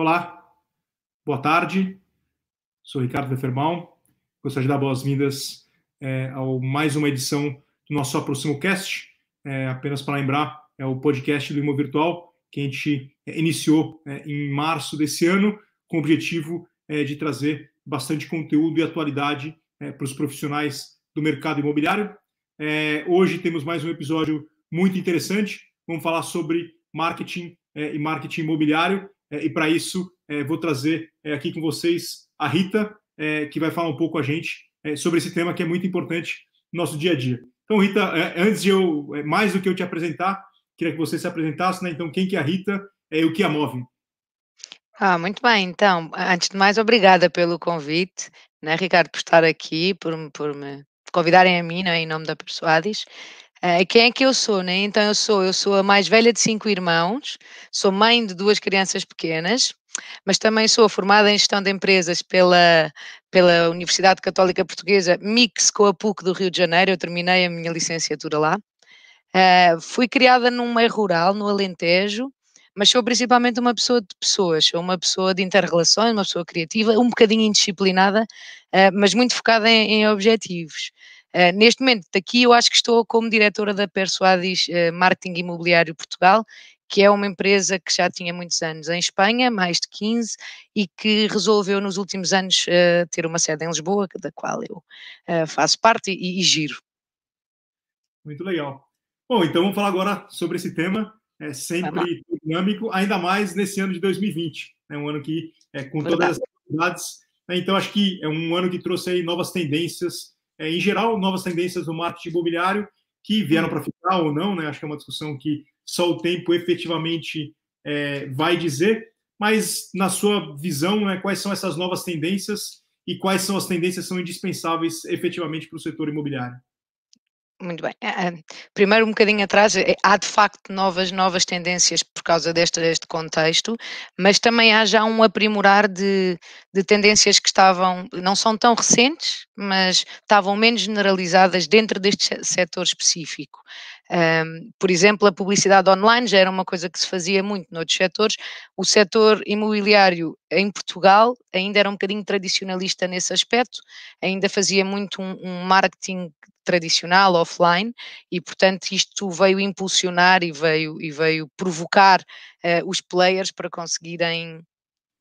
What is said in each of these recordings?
Olá, boa tarde. Sou Ricardo Wefermal. Gostaria de dar boas-vindas é, a mais uma edição do nosso Aproximo Cast. É, apenas para lembrar, é o podcast do Imo Virtual que a gente é, iniciou é, em março desse ano, com o objetivo é, de trazer bastante conteúdo e atualidade é, para os profissionais do mercado imobiliário. hoje temos mais um episódio muito interessante. Vamos falar sobre marketing e marketing imobiliário e para isso, é, vou trazer é, aqui com vocês a Rita, que vai falar um pouco a gente sobre esse tema que é muito importante no nosso dia a dia. Então, Rita, antes de eu, mais do que eu te apresentar, queria que você se apresentasse, né? Então, quem que é a Rita e o que a move? Ah, muito bem. Então, antes de mais, obrigada pelo convite, né, Ricardo, por estar aqui, por, por me convidarem a mim, né, em nome da Persuadis. Uh, quem é que eu sou, né? Então eu sou, eu sou a mais velha de cinco irmãos, sou mãe de duas crianças pequenas, mas também sou formada em gestão de empresas pela, pela Universidade Católica Portuguesa, mix com a PUC do Rio de Janeiro, eu terminei a minha licenciatura lá. Uh, fui criada num meio rural, no Alentejo, mas sou principalmente uma pessoa de pessoas, sou uma pessoa de interrelações, uma pessoa criativa, um bocadinho indisciplinada, uh, mas muito focada em, em objetivos. Uh, neste momento, aqui eu acho que estou como diretora da Persuadis uh, Marketing Imobiliário Portugal, que é uma empresa que já tinha muitos anos em Espanha, mais de 15, e que resolveu nos últimos anos uh, ter uma sede em Lisboa, da qual eu faço parte e, e, giro. Muito legal. Bom, então vamos falar agora sobre esse tema, é sempre dinâmico, ainda mais nesse ano de 2020, é né, um ano que, é, com Verdade. todas as atividades, né, então acho que é um ano que trouxe aí novas tendências é, em geral, novas tendências no marketing imobiliário que vieram para ficar ou não, né? Acho que é uma discussão que só o tempo efetivamente é, vai dizer. Mas, na sua visão, né, quais são essas novas tendências e quais são as tendências que são indispensáveis efetivamente para o setor imobiliário? Muito bem. Eh, eh, primeiro, um bocadinho atrás, eh, há de facto novas, novas tendências por causa deste, deste contexto, mas também há já um aprimorar de, de tendências que estavam, não são tão recentes, mas estavam menos generalizadas dentro deste setor específico. Um, por exemplo, a publicidade online já era uma coisa que se fazia muito noutros setores. O setor imobiliário em Portugal ainda era um bocadinho tradicionalista nesse aspecto, ainda fazia muito um, um marketing tradicional, offline, e portanto isto veio impulsionar e veio, e veio provocar uh, os players para conseguirem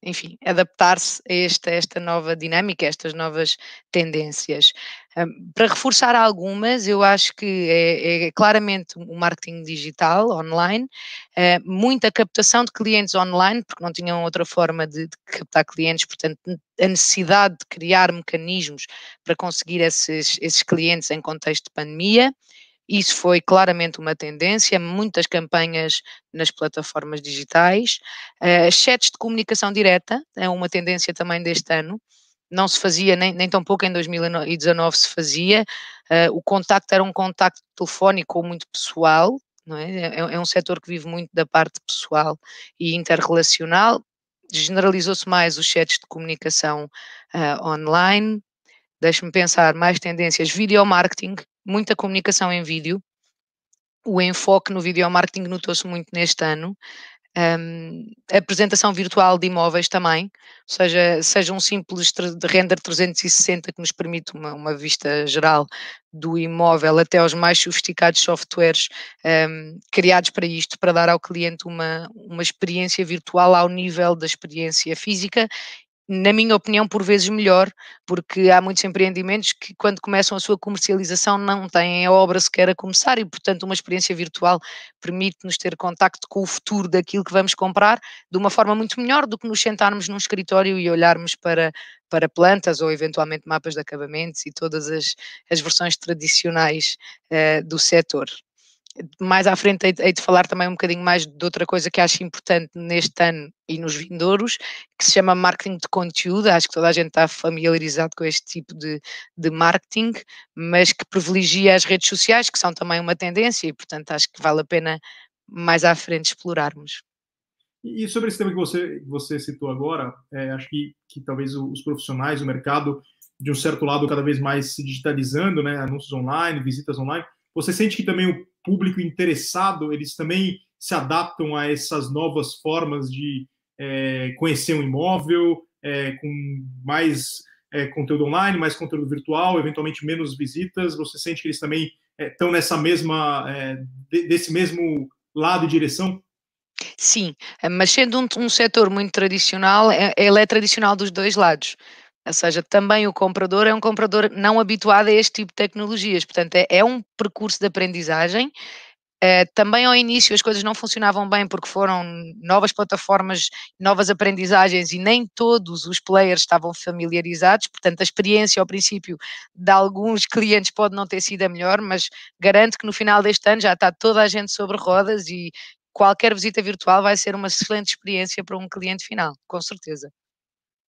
enfim, adaptar-se a esta, esta nova dinâmica, a estas novas tendências. Um, para reforçar algumas, eu acho que é, é claramente o marketing digital, online, uh, muita captação de clientes online, porque não tinham outra forma de, de, captar clientes, portanto, a necessidade de criar mecanismos para conseguir esses, esses clientes em contexto de pandemia. Isso foi claramente uma tendência, muitas campanhas nas plataformas digitais. Uh, chats de comunicação direta é uma tendência também deste ano. Não se fazia, nem, nem tão pouco em 2019 se fazia. Uh, o contacto era um contacto telefónico muito pessoal, não é? É, é um setor que vive muito da parte pessoal e interrelacional. Generalizou-se mais os chats de comunicação uh, online. Deixe-me pensar, mais tendências, video marketing, muita comunicação em vídeo. O enfoque no video marketing notou-se muito neste ano. Um, apresentação virtual de imóveis também, ou seja, seja um simples render 360 que nos permite uma, uma vista geral do imóvel até aos mais sofisticados softwares um, criados para isto, para dar ao cliente uma, uma experiência virtual ao nível da experiência física na minha opinião, por vezes melhor, porque há muitos empreendimentos que, quando começam a sua comercialização, não têm a obra sequer a começar e, portanto, uma experiência virtual permite-nos ter contacto com o futuro daquilo que vamos comprar de uma forma muito melhor do que nos sentarmos num escritório e olharmos para, para plantas ou, eventualmente, mapas de acabamentos e todas as, as versões tradicionais uh, do setor mais à frente hei, hei, de falar também um bocadinho mais de outra coisa que acho importante neste ano e nos vindouros, que se chama marketing de conteúdo. Acho que toda a gente está familiarizado com este tipo de, de marketing, mas que privilegia as redes sociais, que são também uma tendência, e portanto acho que vale a pena mais à frente explorarmos. E sobre esse tema que você, você citou agora, é, acho que, que talvez os profissionais, o mercado, de um certo lado, cada vez mais se digitalizando, né, anúncios online, visitas online, você sente que também o público interessado, eles também se adaptam a essas novas formas de, é, conhecer um imóvel, é, com mais é, conteúdo online, mais conteúdo virtual, eventualmente menos visitas? Você sente que eles também estão nessa mesma, desse mesmo lado e direção? Sim, mas sendo um, um setor muito tradicional, ele é tradicional dos dois lados. Ou seja, também o comprador é um comprador não habituado a este tipo de tecnologias. Portanto, é, é um percurso de aprendizagem. Uh, também ao início as coisas não funcionavam bem porque foram novas plataformas, novas aprendizagens e nem todos os players estavam familiarizados, portanto a experiência ao princípio de alguns clientes pode não ter sido a melhor, mas garanto que no final deste ano já está toda a gente sobre rodas e qualquer visita virtual vai ser uma excelente experiência para um cliente final, com certeza.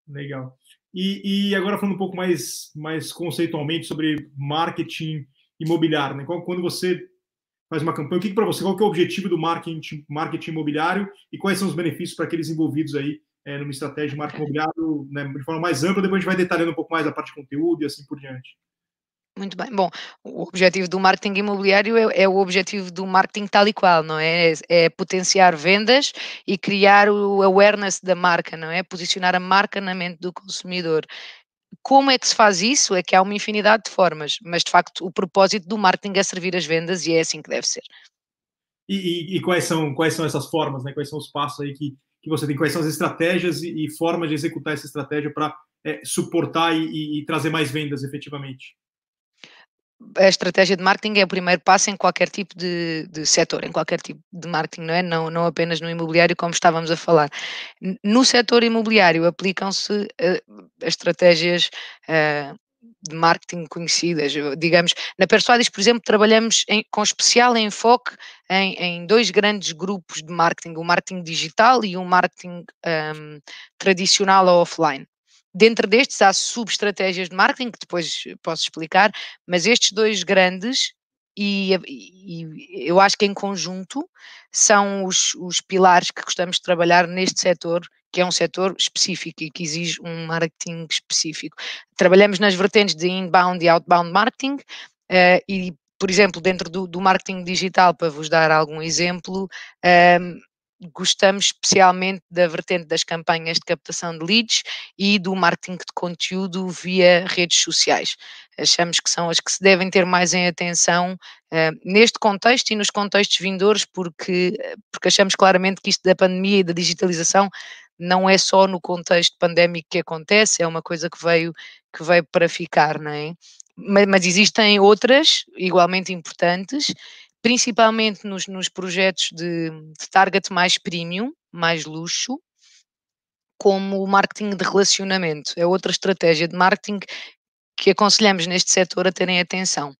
Legal. E, e, agora falando um pouco mais, mais conceitualmente sobre marketing imobiliário, né? Quando você faz uma campanha, o que, para você, qual que é o objetivo do marketing, marketing imobiliário e quais são os benefícios para aqueles envolvidos aí é, numa estratégia de marketing imobiliário né, de forma mais ampla, depois a gente vai detalhando um pouco mais a parte de conteúdo e assim por diante. Muito bem. Bom, o objetivo do marketing imobiliário é, é, o objetivo do marketing tal e qual, não é? É potenciar vendas e criar o awareness da marca, não é? Posicionar a marca na mente do consumidor. Como é que se faz isso? É que há uma infinidade de formas, mas de facto o propósito do marketing é servir as vendas e é assim que deve ser. E, e, e quais, são, quais são essas formas, né? Quais são os passos aí que, que você tem? Quais são as estratégias e, e formas de executar essa estratégia para é, suportar e trazer mais vendas efetivamente? A estratégia de marketing é o primeiro passo em qualquer tipo de, de setor, em qualquer tipo de marketing, não é? Não, não apenas no imobiliário, como estávamos a falar. No setor imobiliário aplicam-se uh, estratégias uh, de marketing conhecidas. Digamos, na Persuadis, por exemplo, trabalhamos em, com especial enfoque em, em, dois grandes grupos de marketing, o marketing digital e o marketing um, ehm, tradicional ou offline. Dentro destes há subestratégias de marketing que depois posso explicar, mas estes dois grandes, e, e eu acho que em conjunto são os, os pilares que gostamos de trabalhar neste setor que é um setor específico e que exige um marketing específico. Trabalhamos nas vertentes de inbound e outbound marketing uh, e, por exemplo, dentro do, do, marketing digital, para vos dar algum exemplo, um, gostamos especialmente da vertente das campanhas de captação de leads e do marketing de conteúdo via redes sociais. Achamos que são as que se devem ter mais em atenção uh, neste contexto e nos contextos vindouros, porque, porque achamos claramente que isto da pandemia e da digitalização não é só no contexto pandémico que acontece, é uma coisa que veio, que veio para ficar, não é? Mas, mas existem outras igualmente importantes principalmente nos, nos projetos de, de target mais premium, mais luxo, como o marketing de relacionamento. É outra estratégia de marketing que aconselhamos neste setor a terem atenção.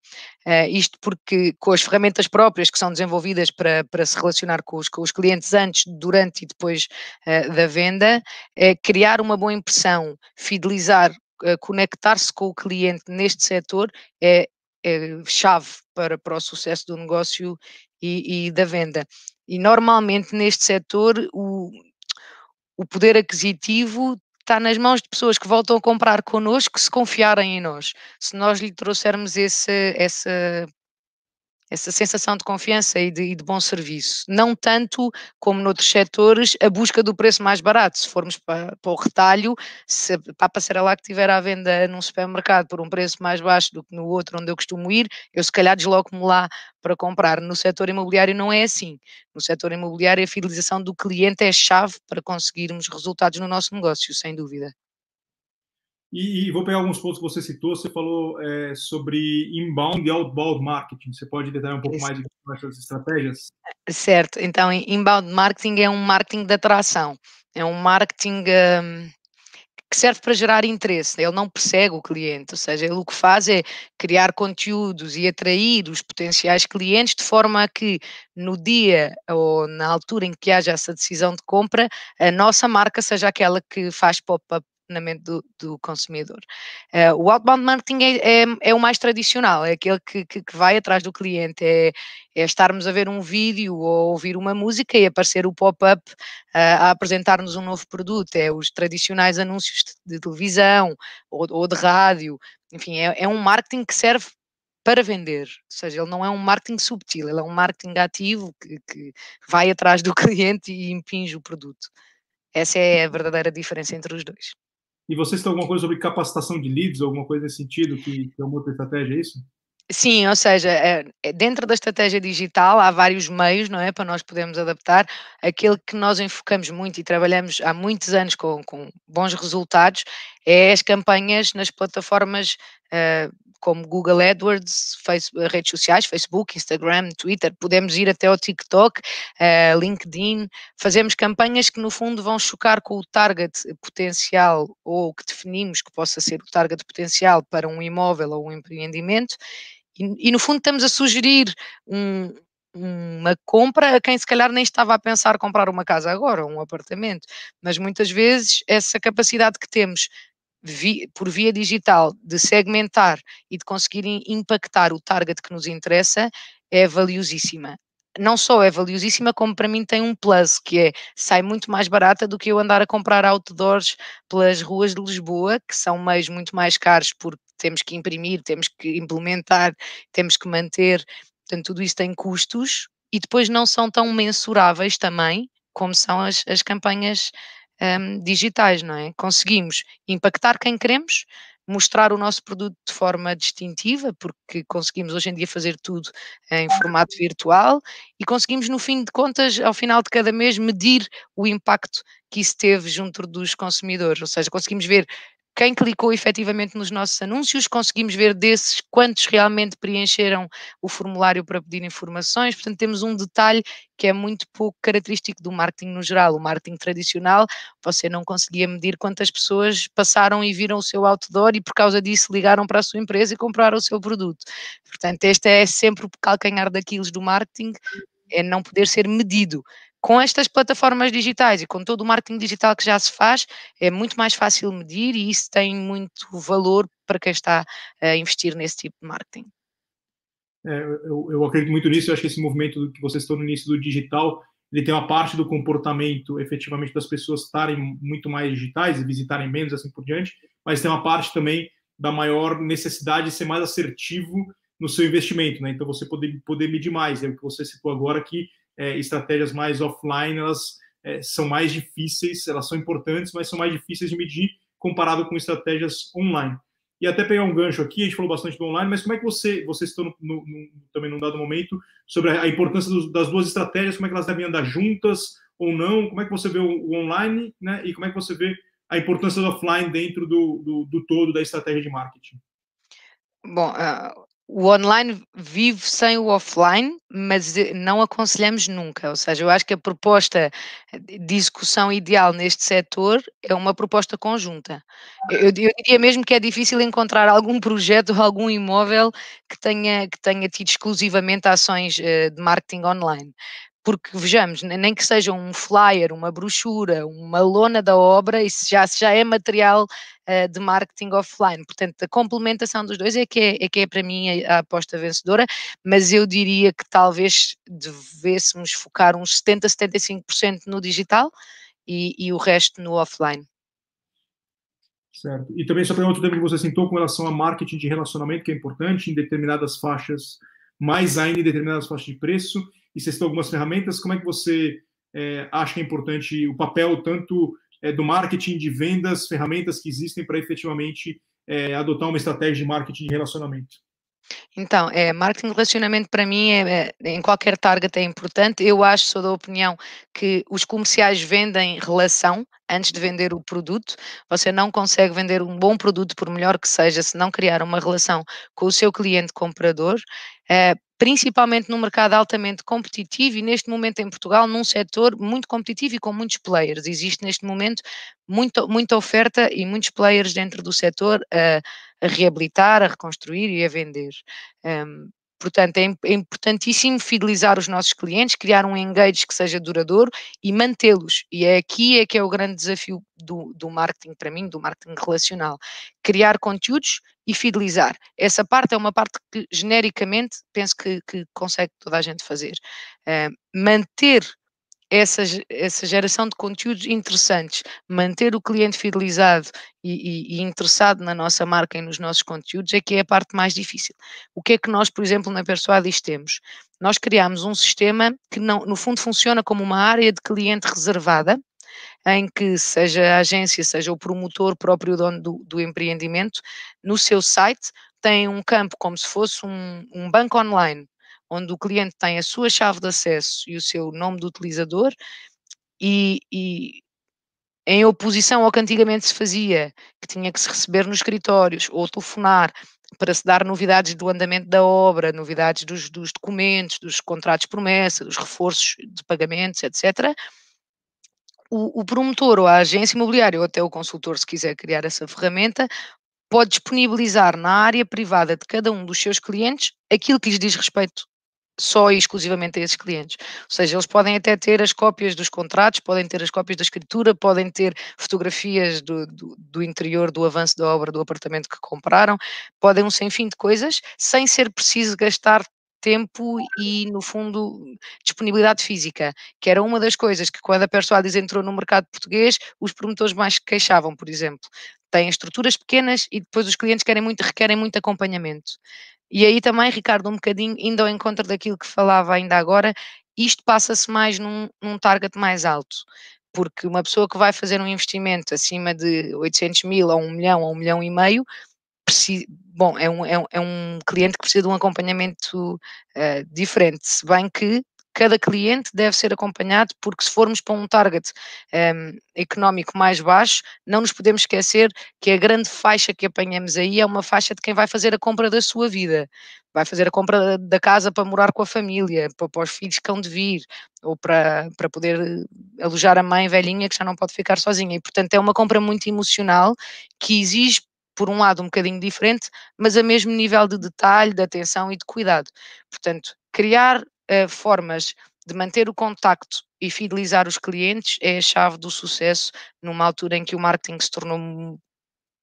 Uh, isto porque com as ferramentas próprias que são desenvolvidas para, para se relacionar com os, com os clientes antes, durante e depois uh, da venda, é criar uma boa impressão, fidelizar, uh, conectar-se com o cliente neste setor é, é chave para, para o sucesso do negócio e, e da venda. E normalmente neste setor o, o poder aquisitivo está nas mãos de pessoas que voltam a comprar connosco se confiarem em nós. Se nós lhe trouxermos esse, essa essa sensação de confiança e de, e de, bom serviço. Não tanto como noutros setores, a busca do preço mais barato. Se formos para, para o retalho, se para a passarela que estiver à venda num supermercado por um preço mais baixo do que no outro onde eu costumo ir, eu se calhar desloco-me lá para comprar. No setor imobiliário não é assim. No setor imobiliário a fidelização do cliente é chave para conseguirmos resultados no nosso negócio, sem dúvida. E, e, vou pegar alguns pontos que você citou. Você falou é, sobre inbound e outbound marketing. Você pode detalhar um pouco Isso. mais essas estratégias? Certo. Então, inbound marketing é um marketing de atração. É um marketing um, que serve para gerar interesse. Ele não persegue o cliente, ou seja, ele o que faz é criar conteúdos e atrair os potenciais clientes de forma a que no dia ou na altura em que haja essa decisão de compra, a nossa marca seja aquela que faz pop-up na mente do, do consumidor. Uh, o outbound marketing é, é, é, o mais tradicional, é aquele que, que, que vai atrás do cliente, é, é, estarmos a ver um vídeo ou ouvir uma música e aparecer o pop-up uh, a apresentar-nos um novo produto, é os tradicionais anúncios de, televisão ou, ou, de rádio, enfim, é, é um marketing que serve para vender, ou seja, ele não é um marketing subtil, ele é um marketing ativo que, que vai atrás do cliente e impinge o produto. Essa é a verdadeira diferença entre os dois. E vocês têm alguma coisa sobre capacitação de leads, alguma coisa nesse sentido, que, que é uma outra estratégia, é isso? Sim, ou seja, é, é, dentro da estratégia digital há vários meios, não é, para nós podermos adaptar. Aquele que nós enfocamos muito e trabalhamos há muitos anos com, com bons resultados é as campanhas nas plataformas uh, como Google AdWords, Facebook, redes sociais, Facebook, Instagram, Twitter, podemos ir até ao TikTok, uh, LinkedIn, fazemos campanhas que no fundo vão chocar com o target potencial ou que definimos que possa ser o target potencial para um imóvel ou um empreendimento. E, e no fundo estamos a sugerir um, uma compra a quem se calhar nem estava a pensar comprar uma casa agora, um apartamento, mas muitas vezes essa capacidade que temos vi, por via digital de segmentar e de conseguir impactar o target que nos interessa é valiosíssima. Não só é valiosíssima, como para mim tem um plus, que é sai muito mais barata do que eu andar a comprar outdoors pelas ruas de Lisboa, que são meios muito mais caros porque temos que imprimir, temos que implementar, temos que manter, portanto, tudo isso tem custos e depois não são tão mensuráveis também como são as, as campanhas um, digitais, não é? Conseguimos impactar quem queremos, mostrar o nosso produto de forma distintiva, porque conseguimos hoje em dia fazer tudo em formato virtual e conseguimos, no fim de contas, ao final de cada mês, medir o impacto que isso teve junto dos consumidores, ou seja, conseguimos ver quem clicou efetivamente nos nossos anúncios, conseguimos ver desses quantos realmente preencheram o formulário para pedir informações, portanto temos um detalhe que é muito pouco característico do marketing no geral. O marketing tradicional, você não conseguia medir quantas pessoas passaram e viram o seu outdoor e por causa disso ligaram para a sua empresa e compraram o seu produto. Portanto, este é sempre o calcanhar daqueles do marketing, é não poder ser medido com estas plataformas digitais e com todo o marketing digital que já se faz, é muito mais fácil medir e isso tem muito valor para quem está a investir nesse tipo de marketing. É, eu, eu, acredito muito nisso, eu acho que esse movimento que vocês estão no início do digital, ele tem uma parte do comportamento, efetivamente, das pessoas estarem muito mais digitais e visitarem menos, assim por diante, mas tem uma parte também da maior necessidade de ser mais assertivo no seu investimento, né? Então, você poder, poder medir mais, é o que você citou agora, que é, estratégias mais offline, elas é, são mais difíceis, elas são importantes, mas são mais difíceis de medir comparado com estratégias online. E até pegar um gancho aqui, a gente falou bastante do online, mas como é que você, vocês estão no, no, também num dado momento sobre a importância das duas estratégias, como é que elas devem andar juntas ou não, como é que você vê o, o online, né, e como é que você vê a importância do offline dentro do, do, do todo da estratégia de marketing? Bom, uh, o online vive sem o offline, mas eh, não aconselhamos nunca. Ou seja, eu acho que a proposta de execução ideal neste setor é uma proposta conjunta. Eu, eu diria mesmo que é difícil encontrar algum projeto ou algum imóvel que tenha, que tenha tido exclusivamente ações eh, de marketing online porque vejamos, nem que seja um flyer, uma brochura, uma lona da obra, isso já, já é material uh, de marketing offline. Portanto, a complementação dos dois é que é, é, que é para mim a, a, aposta vencedora, mas eu diria que talvez devêssemos focar uns 70, 75% no digital e, e o resto no offline. Certo. E também sobre outro tema que você sentou com relação a marketing de relacionamento, que é importante em determinadas faixas, mais ainda em determinadas faixas de preço e têm algumas ferramentas. Como é que você é, acha que é importante o papel tanto é, do marketing de vendas, ferramentas que existem para efetivamente é, adotar uma estratégia de marketing de relacionamento? Então, é, marketing de relacionamento para mim é, é, em qualquer target é importante. Eu acho, sou da opinião que os comerciais vendem relação antes de vender o produto. Você não consegue vender um bom produto, por melhor que seja, se não criar uma relação com o seu cliente comprador. É, principalmente num mercado altamente competitivo e neste momento em Portugal num setor muito competitivo e com muitos players. Existe neste momento muito, muita oferta e muitos players dentro do setor a, a reabilitar, a reconstruir e a vender. Um, Portanto, é, é, importantíssimo fidelizar os nossos clientes, criar um engage que seja duradouro e mantê-los. E é aqui é que é o grande desafio do, do marketing para mim, do marketing relacional. Criar conteúdos e fidelizar. Essa parte é uma parte que genericamente penso que, que consegue toda a gente fazer. Uh, manter essa, essa geração de conteúdos interessantes, manter o cliente fidelizado e, e, e, interessado na nossa marca e nos nossos conteúdos é que é a parte mais difícil. O que é que nós, por exemplo, na Persuadis temos? Nós criamos um sistema que não, no fundo funciona como uma área de cliente reservada, em que seja a agência, seja o promotor próprio dono do, do empreendimento, no seu site tem um campo como se fosse um, um banco online, onde o cliente tem a sua chave de acesso e o seu nome do utilizador e, e em oposição ao que antigamente se fazia, que tinha que se receber nos escritórios ou telefonar para se dar novidades do andamento da obra, novidades dos, dos documentos, dos contratos promessa, dos reforços de pagamentos, etc. O, o, promotor ou a agência imobiliária ou até o consultor, se quiser criar essa ferramenta, pode disponibilizar na área privada de cada um dos seus clientes aquilo que lhes diz respeito só e exclusivamente a esses clientes. Ou seja, eles podem até ter as cópias dos contratos, podem ter as cópias da escritura, podem ter fotografias do, do, do, interior do avanço da obra do apartamento que compraram, podem um sem fim de coisas, sem ser preciso gastar tempo e, no fundo, disponibilidade física, que era uma das coisas que quando a Persuades entrou no mercado português, os promotores mais queixavam, por exemplo. Têm estruturas pequenas e depois os clientes querem muito, requerem muito acompanhamento. E aí também, Ricardo, um bocadinho, indo ao encontro daquilo que falava ainda agora, isto passa-se mais num, num target mais alto. Porque uma pessoa que vai fazer um investimento acima de 800 mil ou 1 milhão ou 1 milhão e meio, precisa, bom, é um, é, um, é um cliente que precisa de um acompanhamento uh, diferente, se bem que cada cliente deve ser acompanhado, porque se formos para um target um, ehm, económico mais baixo, não nos podemos esquecer que a grande faixa que apanhamos aí é uma faixa de quem vai fazer a compra da sua vida. Vai fazer a compra da casa para morar com a família, para, para os filhos que hão de vir, ou para, para poder alojar a mãe velhinha que já não pode ficar sozinha. E, portanto, é uma compra muito emocional que exige por um lado um bocadinho diferente, mas a mesmo nível de detalhe, de atenção e de cuidado. Portanto, criar uh, formas de manter o contacto e fidelizar os clientes é a chave do sucesso numa altura em que o marketing se tornou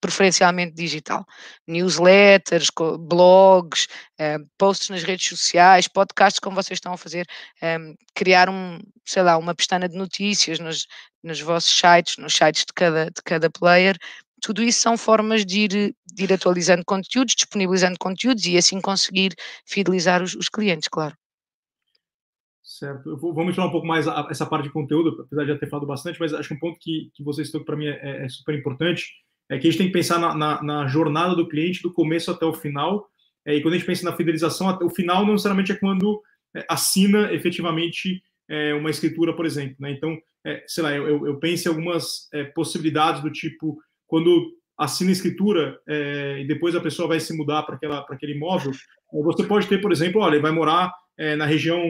preferencialmente digital. Newsletters, blogs, uh, posts nas redes sociais, podcasts como vocês estão a fazer, ehm, criar um, sei lá, uma pestana de notícias nos, nos vossos sites, nos sites de cada, de cada player. Tudo isso são formas de ir, de ir atualizando conteúdos, disponibilizando conteúdos e assim conseguir fidelizar os, os clientes, claro. Certo. Eu vou, vou mencionar um pouco mais a, essa parte de conteúdo, apesar de já ter falado bastante, mas acho que um ponto que, que você citou para mim é, é, super importante é que a gente tem que pensar na, na, na jornada do cliente, do começo até o final. É, e quando a gente pensa na fidelização, até o final não necessariamente é quando é, assina efetivamente é, uma escritura, por exemplo. Né? Então, é, sei lá, eu, eu penso em algumas é, possibilidades do tipo, quando assina a escritura e depois a pessoa vai se mudar para aquele imóvel, você pode ter, por exemplo, olha, ele vai morar na região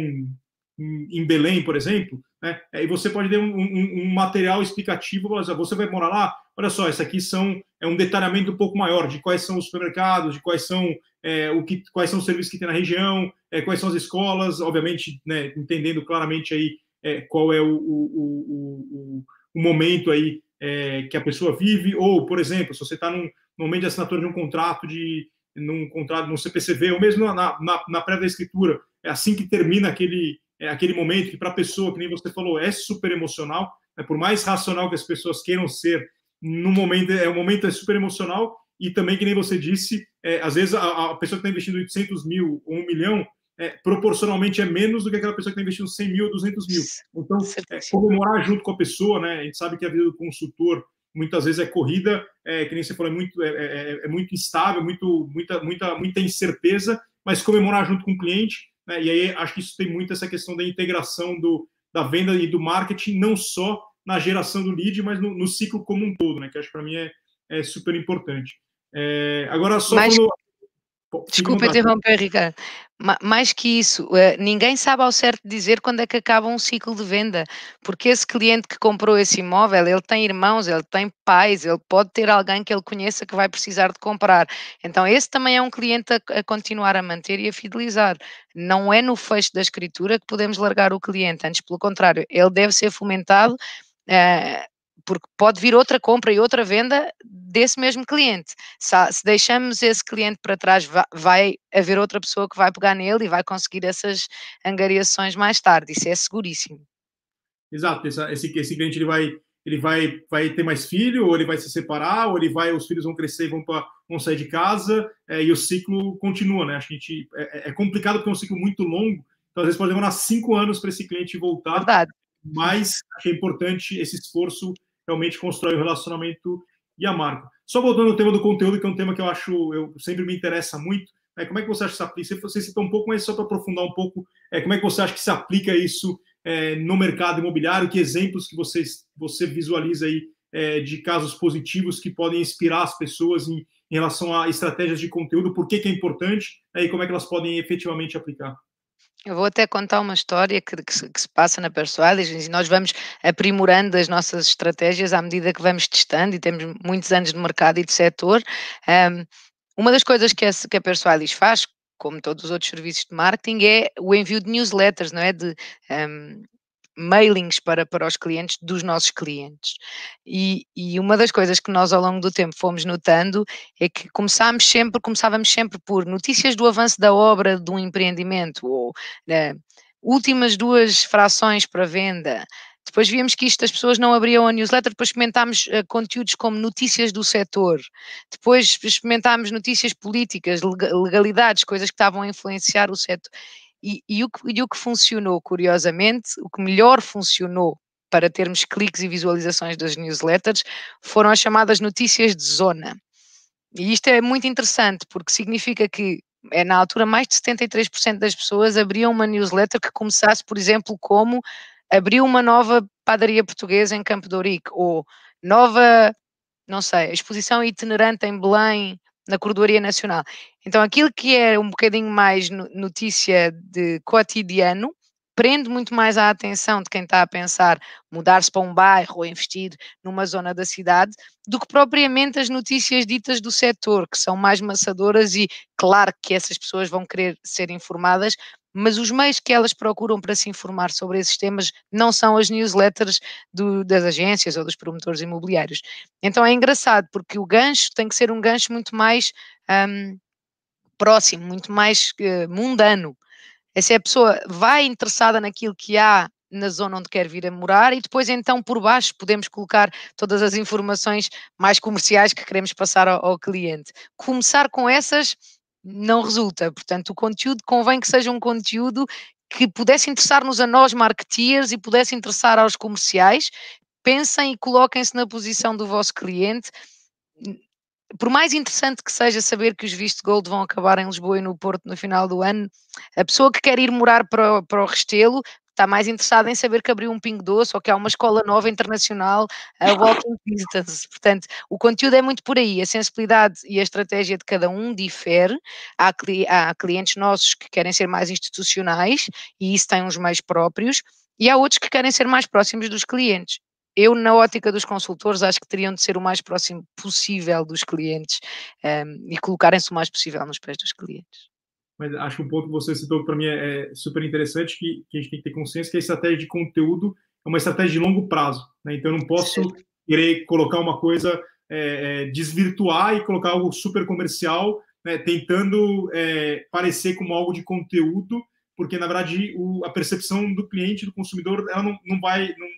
em Belém, por exemplo, né? E você pode ter um, um, um material explicativo, você vai morar lá, olha só, isso aqui são é um detalhamento um pouco maior de quais são os supermercados, de quais são é, o que, quais são os serviços que tem na região, é, quais são as escolas, obviamente, né, entendendo claramente aí é, qual é o, o, o, o momento aí é, que a pessoa vive, ou, por exemplo, se você está num, num momento de assinatura de um contrato de num contrato, no CPCV, ou mesmo na, na, na prévia escritura, é assim que termina aquele é aquele momento que para a pessoa, que nem você falou, é super emocional, né? por mais racional que as pessoas queiram ser, no momento é o momento é super emocional e também que nem você disse, é, às vezes a, a pessoa que está investindo 800 mil ou um milhão é, proporcionalmente é menos do que aquela pessoa que está investindo 100 mil ou 200 mil. Então, é, comemorar junto com a pessoa, né? A gente sabe que a vida do consultor muitas vezes é corrida, é, que nem você falou, é muito, é, é, é muito instável, muito, muita, muita, muita incerteza, mas comemorar junto com o cliente né? E aí acho que isso tem muito essa questão da integração do, da venda e do marketing, não só na geração do lead, mas no, no ciclo como um todo, né? que acho que para mim é, é super importante. É, agora, só mas, quando... Desculpa interromper, Ricardo. Mais que isso, eh, ninguém sabe ao certo dizer quando é que acaba um ciclo de venda, porque esse cliente que comprou esse imóvel, ele tem irmãos, ele tem pais, ele pode ter alguém que ele conheça que vai precisar de comprar. Então, esse também é um cliente a, a continuar a manter e a fidelizar. Não é no fecho da escritura que podemos largar o cliente, antes pelo contrário, ele deve ser fomentado. Uh, porque pode vir outra compra e outra venda desse mesmo cliente. Se, se deixamos esse cliente para trás, vai, vai, haver outra pessoa que vai pegar nele e vai conseguir essas angariações mais tarde. Isso é seguríssimo. Exato. Esse, esse cliente ele vai, ele vai, vai ter mais filho, ou ele vai se separar, ou ele vai, os filhos vão crescer e vão, pra, vão sair de casa, é, e o ciclo continua, né? Acho que a gente, é, é, é complicado porque é um ciclo muito longo, então às vezes pode demorar cinco anos para esse cliente voltar. Verdade mas é importante esse esforço realmente constrói o relacionamento e a marca. Só voltando ao tema do conteúdo, que é um tema que eu acho, eu sempre me interessa muito, é, como é que você acha que se aplica? Você citou um pouco, mas só para aprofundar um pouco, é, como é que você acha que se aplica isso é, no mercado imobiliário? Que exemplos que você, você visualiza aí é, de casos positivos que podem inspirar as pessoas em, em relação a estratégias de conteúdo? Por que, que é importante é, e como é que elas podem efetivamente aplicar? Eu vou até contar uma história que, que, se, que se, passa na Persualis e nós vamos aprimorando as nossas estratégias à medida que vamos testando e temos muitos anos de mercado e de setor. Um, uma das coisas que a, que a faz, como todos os outros serviços de marketing, é o envio de newsletters, não é? De um, mailings para, para os clientes dos nossos clientes. E, e, uma das coisas que nós ao longo do tempo fomos notando é que começámos sempre, começávamos sempre por notícias do avanço da obra de um empreendimento ou né, últimas duas frações para venda, depois víamos que isto as pessoas não abriam a newsletter, depois experimentámos uh, conteúdos como notícias do setor, depois experimentámos notícias políticas, legalidades, coisas que estavam a influenciar o setor. E, e, o que, e o que funcionou, curiosamente, o que melhor funcionou para termos cliques e visualizações das newsletters foram as chamadas notícias de zona. E isto é muito interessante, porque significa que é na altura mais de 73% das pessoas abriam uma newsletter que começasse, por exemplo, como abriu uma nova padaria portuguesa em Campo de Ourique, ou nova, não sei, exposição itinerante em Belém, na Cordoaria Nacional. Então, aquilo que é um bocadinho mais notícia de cotidiano, prende muito mais a atenção de quem está a pensar mudar-se para um bairro ou investir numa zona da cidade, do que propriamente as notícias ditas do setor, que são mais maçadoras e claro que essas pessoas vão querer ser informadas, mas os meios que elas procuram para se informar sobre esses temas não são as newsletters do, das agências ou dos promotores imobiliários. Então é engraçado, porque o gancho tem que ser um gancho muito mais um, próximo, muito mais uh, mundano. Se a pessoa vai interessada naquilo que há na zona onde quer vir a morar e depois então por baixo podemos colocar todas as informações mais comerciais que queremos passar ao, ao cliente. Começar com essas não resulta. Portanto, o conteúdo convém que seja um conteúdo que pudesse interessar-nos a nós, marketeers, e pudesse interessar aos comerciais. Pensem e coloquem-se na posição do vosso cliente. Por mais interessante que seja saber que os vistos gold vão acabar em Lisboa e no Porto no final do ano, a pessoa que quer ir morar para, para o Restelo está mais interessado em saber que abriu um Pingo Doce ou que há uma escola nova internacional, a Walking Distance. Portanto, o conteúdo é muito por aí, a sensibilidade e a estratégia de cada um difere. Há, há clientes nossos que querem ser mais institucionais e isso tem uns meios próprios, e há outros que querem ser mais próximos dos clientes. Eu, na ótica dos consultores, acho que teriam de ser o mais próximo possível dos clientes um, e colocarem-se o mais possível nos pés dos clientes mas acho que um ponto que você citou para mim é, é, super interessante, que, que, a gente tem que ter consciência que a estratégia de conteúdo é uma estratégia de longo prazo. Né? Então, eu não posso Sim. querer colocar uma coisa, é, é, desvirtuar e colocar algo super comercial, né? tentando é, parecer como algo de conteúdo, porque, na verdade, o, a percepção do cliente, do consumidor, ela não, não vai... Não,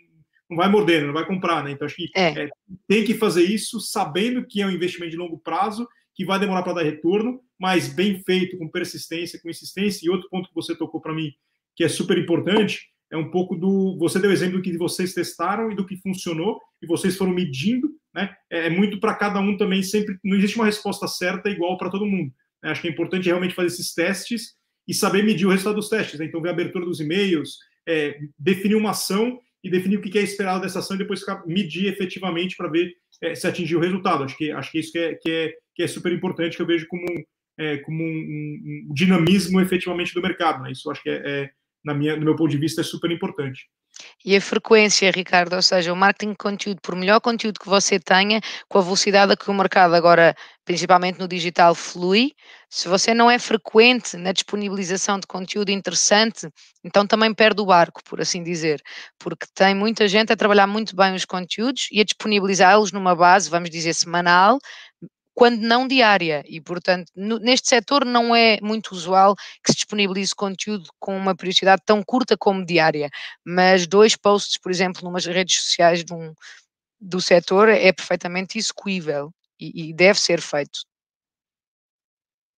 não vai morder, não vai comprar, né? Então acho que. É, tem que fazer isso sabendo que é um investimento de longo prazo que vai demorar para dar retorno, mas bem feito, com persistência, com insistência. E outro ponto que você tocou para mim, que é super importante, é um pouco do. Você deu exemplo do que vocês testaram e do que funcionou, e vocês foram medindo, né? É, é muito para cada um também, sempre. Não existe uma resposta certa igual para todo mundo. Né? Acho que é importante realmente fazer esses testes e saber medir o resultado dos testes. Né? Então, ver a abertura dos e-mails, é, definir uma ação e definir o que é esperado dessa ação e depois medir efetivamente para ver é, se atingir o resultado. Acho que, acho que isso que é, que é, que é super importante, que eu vejo como, é, como um, um, um, dinamismo efetivamente do mercado. Né? Isso acho que é, é, na minha, no meu ponto de vista, é super importante. E a frequência, Ricardo, ou seja, o marketing de conteúdo, por melhor conteúdo que você tenha, com a velocidade a que o mercado agora, principalmente no digital, flui, se você não é frequente na disponibilização de conteúdo interessante, então também perde o barco, por assim dizer, porque tem muita gente a trabalhar muito bem os conteúdos e a disponibilizá-los numa base, vamos dizer, semanal, quando não diária. E, portanto, no, neste setor não é muito usual que se disponibilize conteúdo com uma periodicidade tão curta como diária. Mas dois posts, por exemplo, numas redes sociais um, do setor é perfeitamente execuível e, e deve ser feito.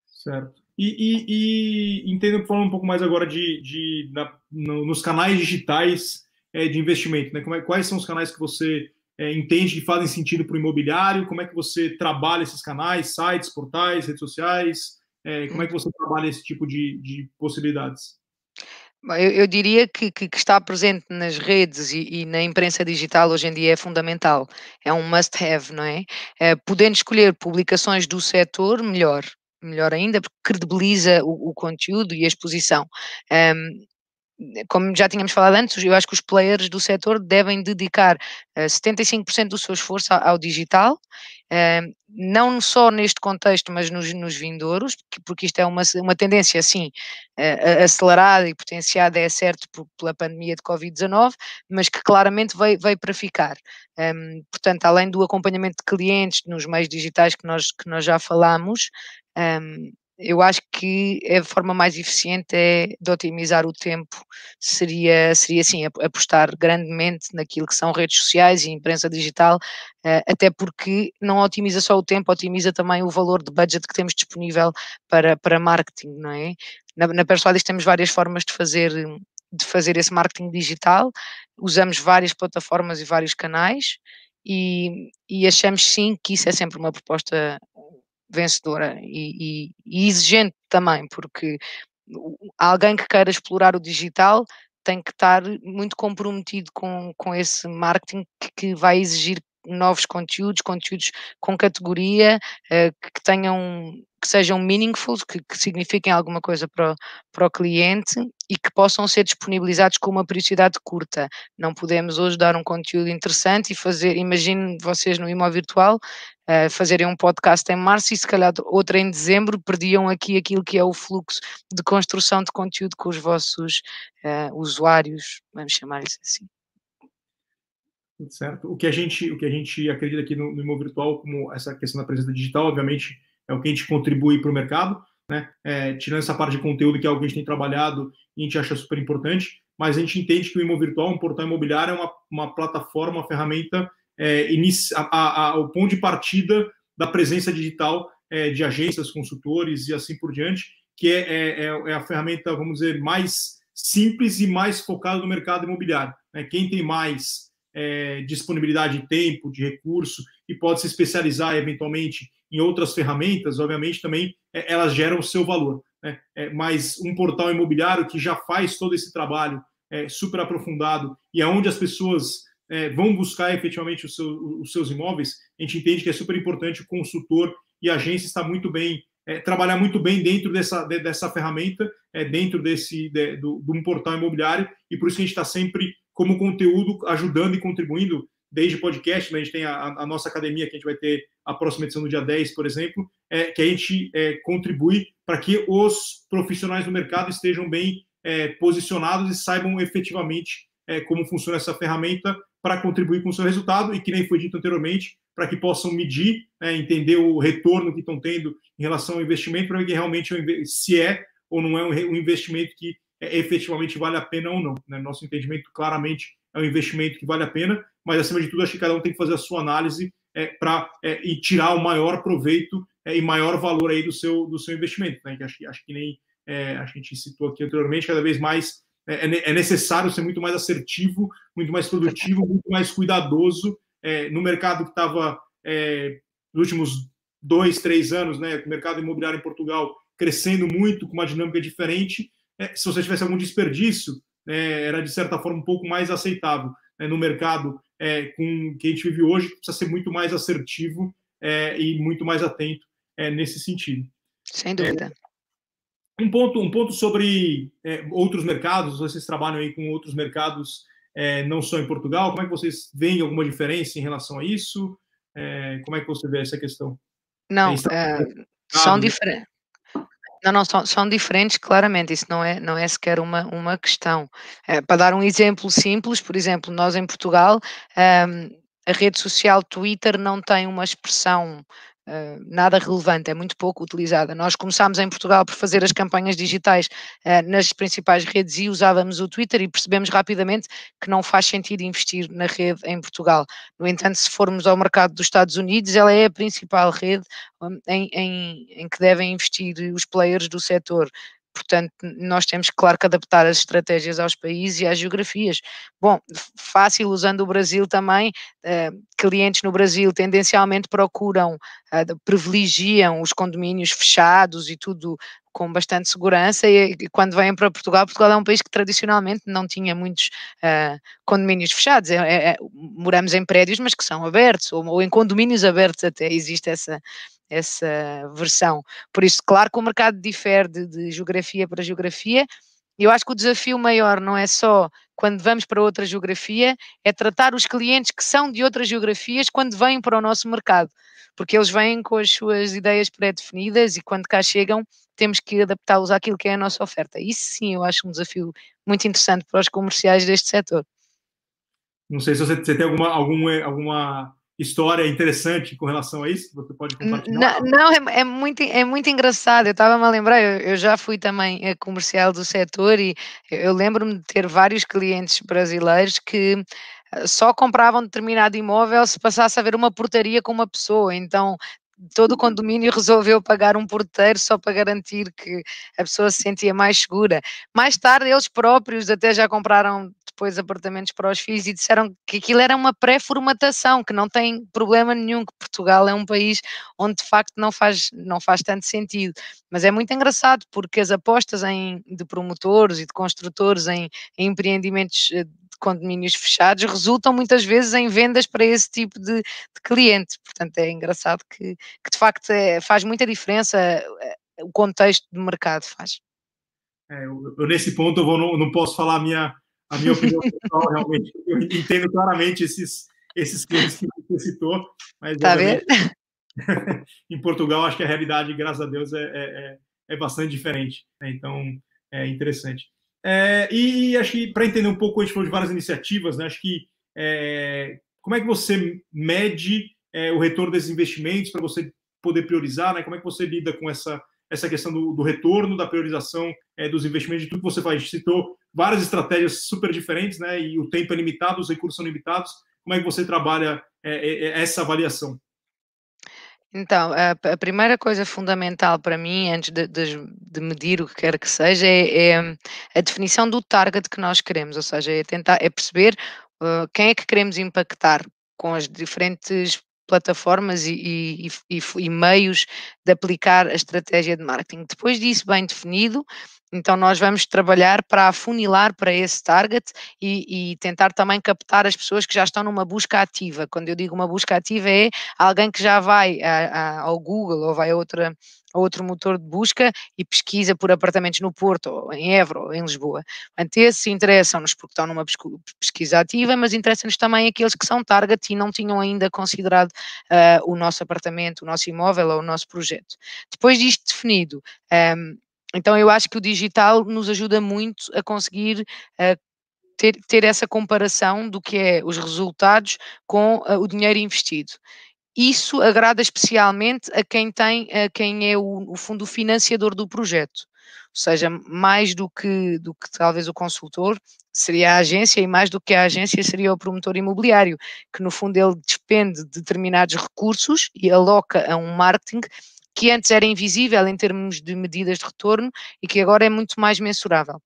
Certo. E, e, e entendo falando um pouco mais agora de, de na, no, nos canais digitais é, de investimento? Né? Como é, quais são os canais que você é, entende que fazem sentido para o imobiliário? Como é que você trabalha esses canais, sites, portais, redes sociais? É, como é que você trabalha esse tipo de, de possibilidades? Eu, eu diria que, que, que, está presente nas redes e, e, na imprensa digital hoje em dia é fundamental. É um must-have, não é? é? Podendo escolher publicações do setor, melhor. Melhor ainda, porque credibiliza o, o conteúdo e a exposição. Um, como já tínhamos falado antes, eu acho que os players do setor devem dedicar uh, eh, 75% do seu esforço ao, ao digital, uh, não só neste contexto, mas nos, nos vindouros, porque, isto é uma, uma tendência, assim, uh, acelerada e potenciada, é certo, por, pela pandemia de Covid-19, mas que claramente veio, veio para ficar. Um, ehm, portanto, além do acompanhamento de clientes nos meios digitais que nós, que nós já falamos, um, ehm, eu acho que a forma mais eficiente é de otimizar o tempo seria, seria assim, apostar grandemente naquilo que são redes sociais e imprensa digital, eh, até porque não otimiza só o tempo, otimiza também o valor de budget que temos disponível para, para marketing, não é? Na, na Persuadis temos várias formas de fazer, de fazer esse marketing digital, usamos várias plataformas e vários canais, e, e achamos sim que isso é sempre uma proposta vencedora e, e, e exigente também, porque alguém que queira explorar o digital tem que estar muito comprometido com, com esse marketing que, que vai exigir novos conteúdos, conteúdos com categoria, uh, que tenham que sejam meaningful, que, que signifiquem alguma coisa para o, para o cliente e que possam ser disponibilizados com uma periodicidade curta. Não podemos hoje dar um conteúdo interessante e fazer, imagine vocês no imóvel virtual, uh, fazerem um podcast em março e se calhar outro em dezembro, perdiam aqui aquilo que é o fluxo de construção de conteúdo com os vossos uh, usuários, vamos chamar isso assim. Certo. O que a gente, o que a gente acredita aqui no, no virtual, como essa questão da presença digital, obviamente, é o que a gente contribui para o mercado, né? É, tirando essa parte de conteúdo que é algo que a gente tem trabalhado e a gente acha super importante, mas a gente entende que o imóvel virtual, um portal imobiliário, é uma, uma plataforma, uma ferramenta, é, inicia, a, a, o ponto de partida da presença digital é, de agências, consultores e assim por diante, que é, é, é, é a ferramenta, vamos dizer, mais simples e mais focada no mercado imobiliário. Né? Quem tem mais é, disponibilidade de tempo, de recurso, e pode se especializar eventualmente em outras ferramentas, obviamente também é, elas geram o seu valor. Né? É, mas um portal imobiliário que já faz todo esse trabalho é, super aprofundado e aonde as pessoas é, vão buscar efetivamente seu, os seus imóveis, a gente entende que é super importante o consultor e a agência estar muito bem, é, trabalhar muito bem dentro dessa, de, dessa ferramenta, é, dentro desse de, do, de um portal imobiliário, e por isso a gente está sempre como conteúdo ajudando e contribuindo desde podcast, né? a gente tem a, a, nossa academia que a gente vai ter a próxima edição no dia 10, por exemplo, é, que a gente é, contribui para que os profissionais do mercado estejam bem é, posicionados e saibam efetivamente é, como funciona essa ferramenta para contribuir com o seu resultado e que nem foi dito anteriormente, para que possam medir, né, entender o retorno que estão tendo em relação ao investimento, para ver realmente é se é ou não é um investimento que é, efetivamente vale a pena ou não. Né? Nosso entendimento claramente é um investimento que vale a pena, mas acima de tudo acho que cada um tem que fazer a sua análise é, para é, e tirar o maior proveito é, e maior valor aí do seu do seu investimento, né? Que acho, acho que nem é, a gente citou aqui anteriormente, cada vez mais é, é, é necessário ser muito mais assertivo, muito mais produtivo, muito mais cuidadoso no mercado que estava nos últimos dois, três anos, né? O mercado imobiliário em Portugal crescendo muito, com uma dinâmica diferente se você tivesse algum desperdício, era de certa forma um pouco mais aceitável né, no mercado é, com que a gente vive hoje, precisa ser muito mais assertivo é, e muito mais atento é, nesse sentido. Sem dúvida. um ponto, um ponto sobre outros mercados. Vocês trabalham aí com outros mercados, não só em Portugal. Como é que vocês veem alguma diferença em relação a isso? como é que você vê essa questão? Não, são diferentes. Não, não, são, são diferentes, claramente, isso não é, não é sequer uma, uma questão. É, para dar um exemplo simples, por exemplo, nós em Portugal, um, a rede social Twitter não tem uma expressão Uh, nada relevante, é muito pouco utilizada. Nós começámos em Portugal por fazer as campanhas digitais uh, nas principais redes e usávamos o Twitter e percebemos rapidamente que não faz sentido investir na rede em Portugal. No entanto, se formos ao mercado dos Estados Unidos, ela é a principal rede um, em, em, em, que devem investir os players do setor. Portanto, nós temos, claro, que adaptar as estratégias aos países e às geografias. Bom, fácil, usando o Brasil também, uh, clientes no Brasil tendencialmente procuram, uh, privilegiam os condomínios fechados e tudo com bastante segurança e, e, quando vêm para Portugal, Portugal é um país que tradicionalmente não tinha muitos uh, condomínios fechados, é, é, é, moramos em prédios mas que são abertos, ou, ou em condomínios abertos até, existe essa, essa versão. Por isso, claro que o mercado difere de, de geografia para geografia. Eu acho que o desafio maior não é só quando vamos para outra geografia, é tratar os clientes que são de outras geografias quando vêm para o nosso mercado, porque eles vêm com as suas ideias pré-definidas e quando cá chegam temos que adaptá-los àquilo que é a nossa oferta. Isso sim, eu acho um desafio muito interessante para os comerciais deste setor. Não sei se você, você tem alguma, alguma, alguma história interessante com relação a isso você pode compartilhar? Não, não é, é, muito, é muito engraçado. Eu estava-me a lembrar, eu, eu, já fui também comercial do setor e eu lembro-me de ter vários clientes brasileiros que eh, só compravam determinado imóvel se passasse a ver uma portaria com uma pessoa. Então todo o condomínio resolveu pagar um porteiro só para garantir que a pessoa se sentia mais segura. Mais tarde, eles próprios até já compraram depois apartamentos para os filhos e disseram que aquilo era uma pré-formatação, que não tem problema nenhum, que Portugal é um país onde de facto não faz, não faz tanto sentido. Mas é muito engraçado porque as apostas em, de promotores e de construtores em, em empreendimentos eh, condomínios fechados resultam muitas vezes em vendas para esse tipo de, de cliente. Portanto, é engraçado que, que de facto é, faz muita diferença eh, o contexto do mercado faz. É, eu, eu, nesse ponto eu vou, não, não posso falar a minha, a minha opinião pessoal, realmente. Eu entendo claramente esses, esses clientes que você citou, mas tá vendo? em Portugal acho que a realidade, graças a Deus, é, é, é, é bastante diferente. Né? Então, é interessante. É, e acho que para entender um pouco, a gente falou de várias iniciativas, né? Acho que é, como é que você mede é, o retorno desses investimentos para você poder priorizar, né? Como é que você lida com essa, essa questão do, do retorno, da priorização é, dos investimentos, de tudo que você faz? Citou várias estratégias super diferentes, né? E o tempo é limitado, os recursos são limitados. Como é que você trabalha é, é, essa avaliação? Então, a, a, primeira coisa fundamental para mim, antes de, de, de, medir o que quer que seja, é, é, a definição do target que nós queremos, ou seja, é tentar é perceber uh, quem é que queremos impactar com as diferentes plataformas e, e, e, e, meios de aplicar a estratégia de marketing. Depois disso bem definido, então nós vamos trabalhar para afunilar para esse target e, tentar também captar as pessoas que já estão numa busca ativa. Quando eu digo uma busca ativa é alguém que já vai a, a, ao Google ou vai a outra a outro motor de busca e pesquisa por apartamentos no Porto, em Évora, ou em Lisboa. Portanto, esses interessam-nos porque estão numa pesquisa ativa, mas interessam-nos também aqueles que são target e não tinham ainda considerado uh, o nosso apartamento, o nosso imóvel ou o nosso projeto. Depois disto definido, um, ehm, então eu acho que o digital nos ajuda muito a conseguir uh, ter, ter, essa comparação do que é os resultados com uh, o dinheiro investido isso agrada especialmente a quem tem, a quem é o, o fundo financiador do projeto. Ou seja, mais do que, do que talvez o consultor, seria a agência, e mais do que a agência seria o promotor imobiliário, que no fundo ele despende de determinados recursos e aloca a um marketing que antes era invisível em termos de medidas de retorno e que agora é muito mais mensurável.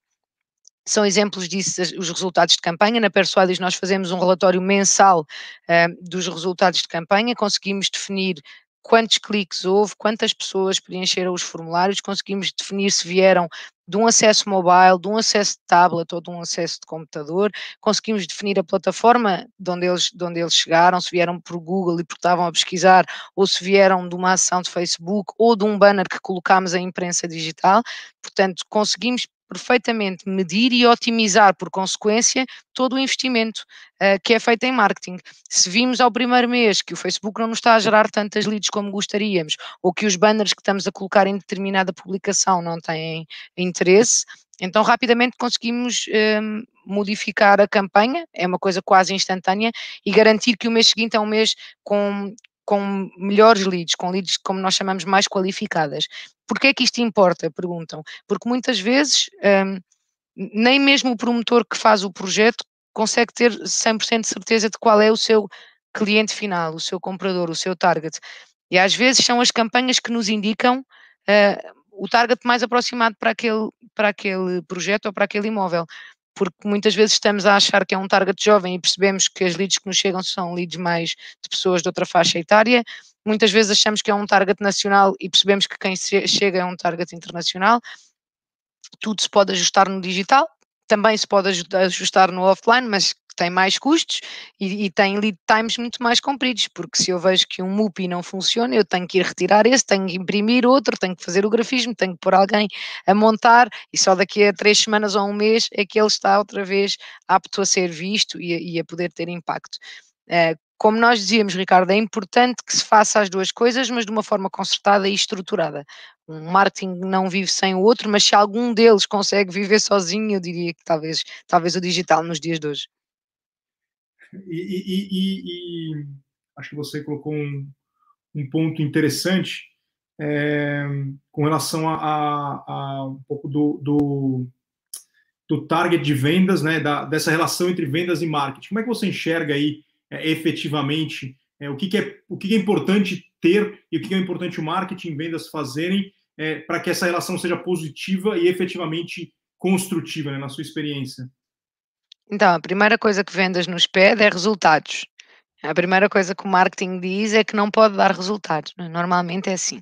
São exemplos disso os resultados de campanha. Na Persuadis nós fazemos um relatório mensal uh, dos resultados de campanha, conseguimos definir quantos cliques houve, quantas pessoas preencheram os formulários, conseguimos definir se vieram de um acesso mobile, de um acesso de tablet ou de um acesso de computador, conseguimos definir a plataforma de onde eles, de onde eles chegaram, se vieram por Google e porque estavam a pesquisar, ou se vieram de uma ação de Facebook ou de um banner que colocámos em imprensa digital. Portanto, conseguimos perfeitamente medir e otimizar, por consequência, todo o investimento uh, que é feito em marketing. Se vimos ao primeiro mês que o Facebook não nos está a gerar tantas leads como gostaríamos, ou que os banners que estamos a colocar em determinada publicação não têm interesse, então rapidamente conseguimos um, ehm, modificar a campanha, é uma coisa quase instantânea, e garantir que o mês seguinte é um mês com com melhores leads, com leads como nós chamamos mais qualificadas. Porquê é que isto importa? Perguntam. Porque muitas vezes um, nem mesmo o promotor que faz o projeto consegue ter 100% de certeza de qual é o seu cliente final, o seu comprador, o seu target. E às vezes são as campanhas que nos indicam uh, o target mais aproximado para aquele, para aquele projeto ou para aquele imóvel. Porque muitas vezes estamos a achar que é um target jovem e percebemos que as leads que nos chegam são leads mais de pessoas de outra faixa etária. Muitas vezes achamos que é um target nacional e percebemos que quem chega é um target internacional. Tudo se pode ajustar no digital, também se pode ajustar no offline, mas tem mais custos e, e, tem lead times muito mais compridos, porque se eu vejo que um MUPI não funciona, eu tenho que ir retirar esse, tenho que imprimir outro, tenho que fazer o grafismo, tenho que pôr alguém a montar e só daqui a três semanas ou um mês é que ele está outra vez apto a ser visto e a, e a poder ter impacto. Uh, como nós dizíamos, Ricardo, é importante que se faça as duas coisas, mas de uma forma concertada e estruturada. Um marketing não vive sem o outro, mas se algum deles consegue viver sozinho, eu diria que talvez, talvez o digital nos dias de hoje. E, e, e, e acho que você colocou um, um ponto interessante é, com relação a, a, a, um pouco do, do, do, target de vendas, né, da, dessa relação entre vendas e marketing. Como é que você enxerga aí é, efetivamente é, o, que, que, é, o que, que, é importante ter e o que, que é importante o marketing e vendas fazerem é, para que essa relação seja positiva e efetivamente construtiva, né, na sua experiência? Então, a primeira coisa que vendas nos pede é resultados. A primeira coisa que o marketing diz é que não pode dar resultados. Né? Normalmente é assim.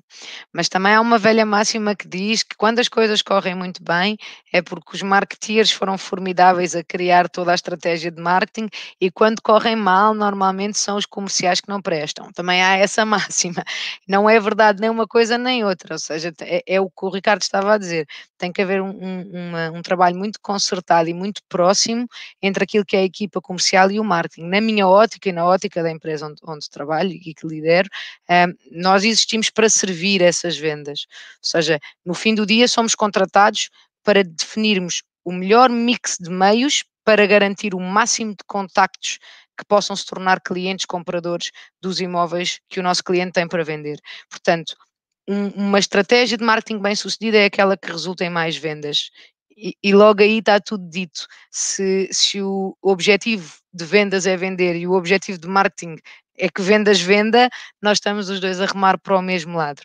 Mas também há uma velha máxima que diz que quando as coisas correm muito bem é porque os marketeers foram formidáveis a criar toda a estratégia de marketing e quando correm mal, normalmente são os comerciais que não prestam. Também há essa máxima. Não é verdade nem uma coisa nem outra. Ou seja, é, é o que o Ricardo estava a dizer. Tem que haver um, um, uma, um trabalho muito concertado e muito próximo entre aquilo que é a equipa comercial e o marketing. Na minha ótica e na ótica da empresa onde, onde trabalho e que lidero, um, nós existimos para servir essas vendas. Ou seja, no fim do dia somos contratados para definirmos o melhor mix de meios para garantir o máximo de contactos que possam se tornar clientes compradores dos imóveis que o nosso cliente tem para vender. Portanto, um, uma estratégia de marketing bem sucedida é aquela que resulta em mais vendas. E, e, logo aí está tudo dito. Se, se o objetivo de vendas é vender e o objetivo de marketing é que vendas venda, nós estamos os dois a remar para o mesmo lado.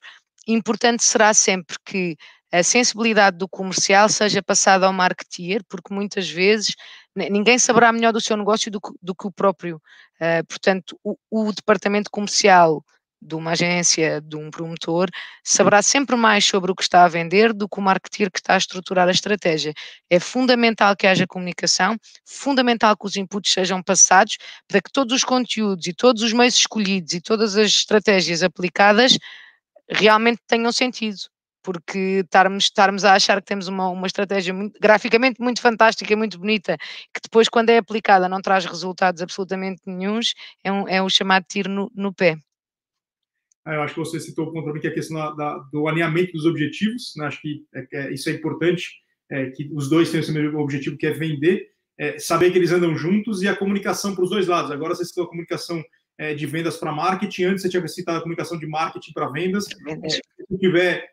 Importante será sempre que a sensibilidade do comercial seja passada ao marketeer, porque muitas vezes ninguém saberá melhor do seu negócio do que, do que o próprio. Uh, portanto, o, o, departamento comercial de uma agência, de um promotor, saberá sempre mais sobre o que está a vender do que o marketeer que está a estruturar a estratégia. É fundamental que haja comunicação, fundamental que os inputs sejam passados para que todos os conteúdos e todos os meios escolhidos e todas as estratégias aplicadas realmente tenham sentido. Porque estarmos, estarmos a achar que temos uma, uma estratégia muito, graficamente muito fantástica e muito bonita, que depois, quando é aplicada, não traz resultados absolutamente nenhums, é, um, é o chamado tiro no, no pé. É, eu acho que você citou o ponto que é a questão da, do alinhamento dos objetivos. Né? Acho que é, é, isso é importante, é, que os dois tenham esse mesmo objetivo, que é vender, saber que eles andam juntos e a comunicação para os dois lados. Agora você citou a comunicação de vendas para marketing, antes você tinha citado a comunicação de marketing para vendas. se estiver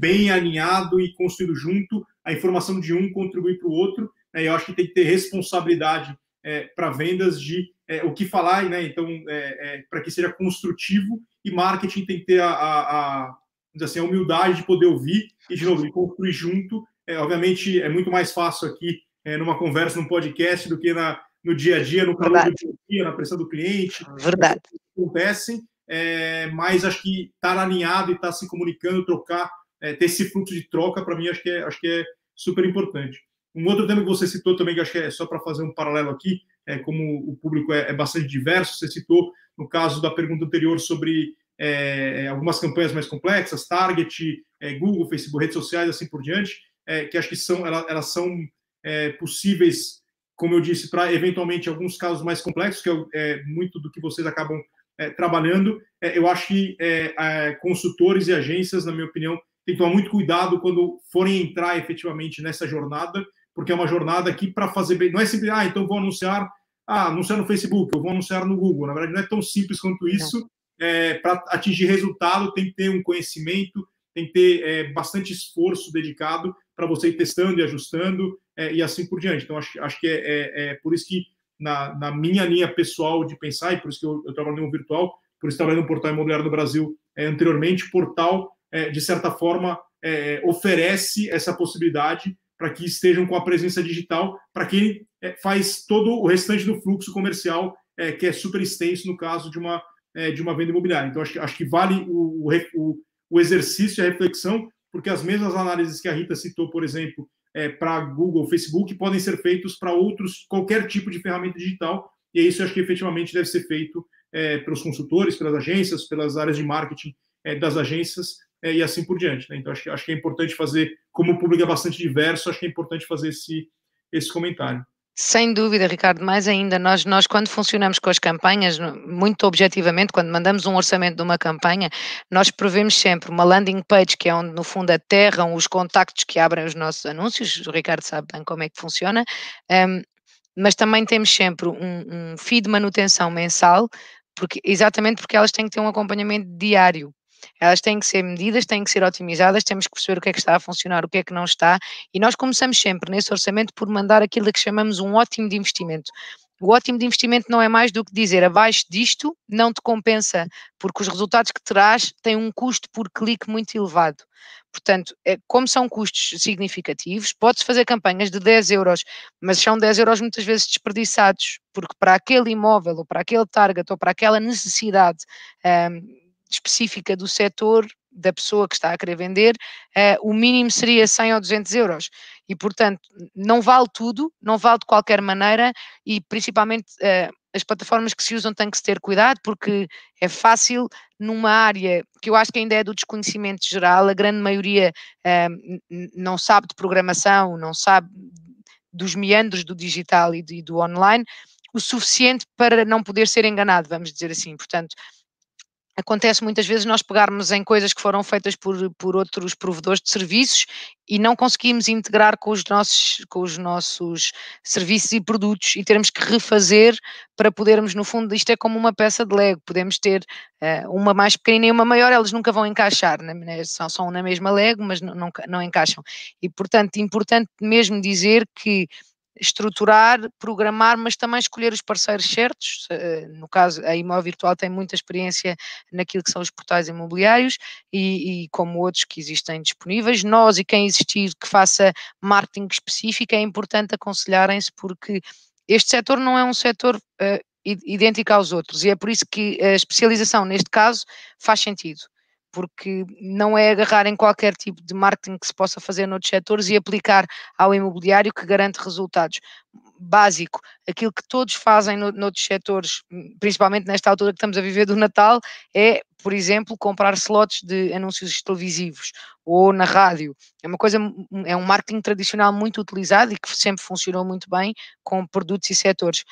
bem alinhado e construído junto, a informação de um contribui para o outro. Né? eu acho que tem que ter responsabilidade para vendas de o que falar, né? então, para que seja construtivo e marketing tem que ter a, a, a, assim, a humildade de poder ouvir e, de novo, construir junto. É, obviamente, é muito mais fácil aqui é, numa conversa, num podcast, do que na, no dia a dia, no calor Verdade. do dia, na pressão do cliente. Verdade. Acontecem, é, mas acho que estar alinhado e estar se comunicando, trocar, é, ter esse fluxo de troca, para mim, acho que, é, acho que é super importante. Um outro tema que você citou também, que acho que é só para fazer um paralelo aqui, é, como o público é, é, bastante diverso, você citou no caso da pergunta anterior sobre é, algumas campanhas mais complexas, Target, é, Google, Facebook, redes sociais, assim por diante, é, que acho que são, elas, elas são é, possíveis, como eu disse, para eventualmente alguns casos mais complexos, que é, muito do que vocês acabam trabalhando. eu acho que consultores e agências, na minha opinião, tem que tomar muito cuidado quando forem entrar efetivamente nessa jornada, porque é uma jornada aqui para fazer bem. Não é simples, ah, então vou anunciar, ah, anunciar no Facebook, eu vou anunciar no Google. Na verdade, não é tão simples quanto isso. É, para atingir resultado, tem que ter um conhecimento, tem que ter é, bastante esforço dedicado para você ir testando e ajustando é, e assim por diante. Então, acho, acho que é, é, é por isso que, na, na, minha linha pessoal de pensar, e por isso que eu, eu trabalho no virtual, por isso trabalhei no portal imobiliário do Brasil é, anteriormente, portal, de certa forma, oferece essa possibilidade para que estejam com a presença digital, para quem é, faz todo o restante do fluxo comercial, é, que é super extenso no caso de uma, é, de uma venda imobiliária. Então, acho, acho que vale o, o, o exercício e a reflexão, porque as mesmas análises que a Rita citou, por exemplo, é, para Google, Facebook, podem ser feitos para outros, qualquer tipo de ferramenta digital, e isso acho que efetivamente deve ser feito é, pelos consultores, pelas agências, pelas áreas de marketing é, das agências e assim por diante. Né? Então, acho, acho que é importante fazer, como o público é bastante diverso, acho que é importante fazer esse, esse comentário. Sem dúvida, Ricardo, mais ainda, nós, nós quando funcionamos com as campanhas, muito objetivamente, quando mandamos um orçamento de uma campanha, nós prevemos sempre uma landing page, que é onde no fundo aterram os contactos que abrem os nossos anúncios, o Ricardo sabe bem como é que funciona, um, mas também temos sempre um, um feed de manutenção mensal, porque, exatamente porque elas têm que ter um acompanhamento diário. Elas têm que ser medidas, têm que ser otimizadas, temos que perceber o que é que está a funcionar, o que é que não está, e nós começamos sempre nesse orçamento por mandar aquilo que chamamos um ótimo de investimento. O ótimo de investimento não é mais do que dizer abaixo disto não te compensa, porque os resultados que terás têm um custo por clique muito elevado. Portanto, é, como são custos significativos, pode-se fazer campanhas de 10 euros, mas são 10 euros muitas vezes desperdiçados, porque para aquele imóvel, ou para aquele target, ou para aquela necessidade um, específica do setor, da pessoa que está a querer vender, uh, o mínimo seria 100 ou 200 euros. E, portanto, não vale tudo, não vale de qualquer maneira e, principalmente, uh, as plataformas que se usam têm que se ter cuidado porque é fácil numa área que eu acho que ainda é do desconhecimento geral, a grande maioria uh, não sabe de programação, não sabe dos meandros do digital e, de, do online, o suficiente para não poder ser enganado, vamos dizer assim. Portanto, acontece muitas vezes nós pegarmos em coisas que foram feitas por, por outros provedores de serviços e não conseguimos integrar com os, nossos, com os nossos serviços e produtos e termos que refazer para podermos, no fundo, isto é como uma peça de Lego, podemos ter uh, uma mais pequena e uma maior, elas nunca vão encaixar, né? né são, são na mesma Lego, mas não, não, não encaixam. E, portanto, importante mesmo dizer que estruturar, programar, mas também escolher os parceiros certos. Eh, no caso, a Imóvel Virtual tem muita experiência naquilo que são os portais imobiliários e, e, como outros que existem disponíveis. Nós e quem existir que faça marketing específico é importante aconselharem-se porque este setor não é um setor uh, idêntico aos outros e é por isso que a especialização neste caso faz sentido porque não é agarrar em qualquer tipo de marketing que se possa fazer noutros setores e aplicar ao imobiliário que garante resultados. Básico, aquilo que todos fazem no, noutros setores, principalmente nesta altura que estamos a viver do Natal, é, por exemplo, comprar slots de anúncios televisivos ou na rádio. É uma coisa, é um marketing tradicional muito utilizado e que sempre funcionou muito bem com produtos e setores.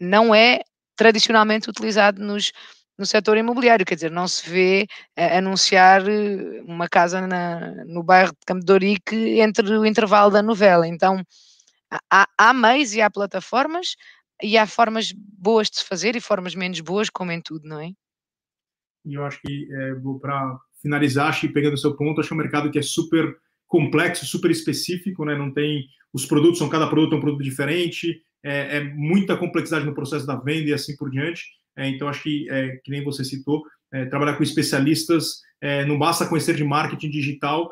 Não é tradicionalmente utilizado nos, no setor imobiliário, quer dizer, não se vê uh, anunciar eh, uma casa na, no bairro de Campo de entre o intervalo da novela. Então, há, há meios e há plataformas e há formas boas de se fazer e formas menos boas, como em tudo, não é? E eu acho que, é, para finalizar, acho que pegando o seu ponto, acho que é um mercado que é super complexo, super específico, né? Não tem os produtos, são cada produto é um produto diferente, é, é muita complexidade no processo da venda e assim por diante. É, então, acho que, é, que nem você citou, é, trabalhar com especialistas, não basta conhecer de marketing digital,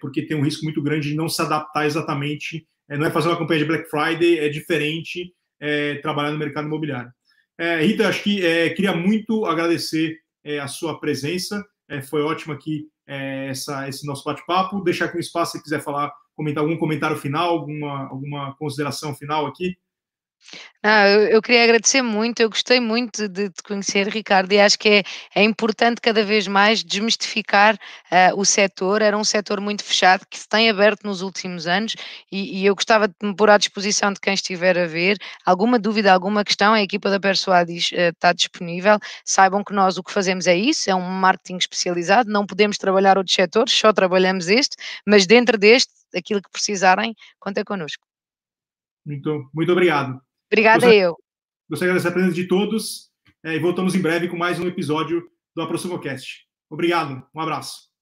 porque tem um risco muito grande de não se adaptar exatamente. Não é fazer uma campanha de Black Friday, é diferente trabalhar no mercado imobiliário. Rita, acho que queria muito agradecer a sua presença. foi ótimo aqui essa, esse nosso bate-papo. Deixar aqui um espaço se quiser falar, comentar algum comentário final, alguma, alguma consideração final aqui. Ah, eu, eu queria agradecer muito, eu gostei muito de te conhecer, Ricardo, e acho que é, é importante cada vez mais desmistificar uh, o setor. Era um setor muito fechado que se tem aberto nos últimos anos e, e, eu gostava de me pôr à disposição de quem estiver a ver. Alguma dúvida, alguma questão, a equipa da Persuadis uh, está disponível. Saibam que nós o que fazemos é isso, é um marketing especializado, não podemos trabalhar outros setores, só trabalhamos este, mas dentro deste, aquilo que precisarem, contem connosco. Muito, muito obrigado. Obrigada gostaria, eu. Gostaria de agradecer a presença de todos é, e voltamos em breve com mais um episódio do AproximaCast. Obrigado, um abraço.